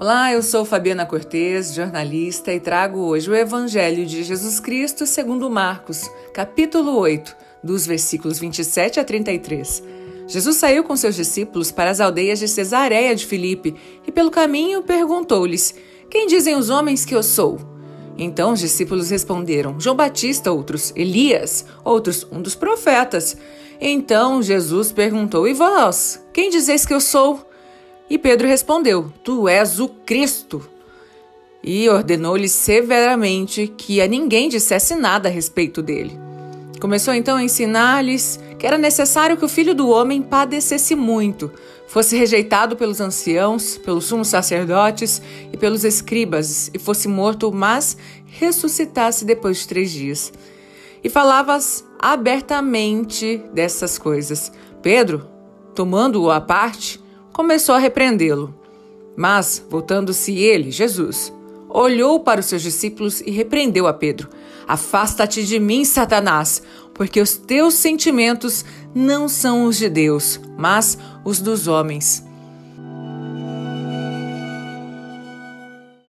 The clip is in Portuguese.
Olá, eu sou Fabiana Cortez, jornalista, e trago hoje o Evangelho de Jesus Cristo segundo Marcos, capítulo 8, dos versículos 27 a 33. Jesus saiu com seus discípulos para as aldeias de Cesareia de Filipe e pelo caminho perguntou-lhes: Quem dizem os homens que eu sou? Então os discípulos responderam: João Batista, outros, Elias, outros, um dos profetas. Então Jesus perguntou: E vós, quem dizeis que eu sou? E Pedro respondeu: Tu és o Cristo. E ordenou-lhe severamente que a ninguém dissesse nada a respeito dele. Começou então a ensinar-lhes que era necessário que o filho do homem padecesse muito, fosse rejeitado pelos anciãos, pelos sumos sacerdotes e pelos escribas, e fosse morto, mas ressuscitasse depois de três dias. E falavas abertamente dessas coisas. Pedro, tomando-o à parte, começou a repreendê-lo. Mas, voltando-se ele, Jesus, olhou para os seus discípulos e repreendeu a Pedro: Afasta-te de mim, Satanás, porque os teus sentimentos não são os de Deus, mas os dos homens.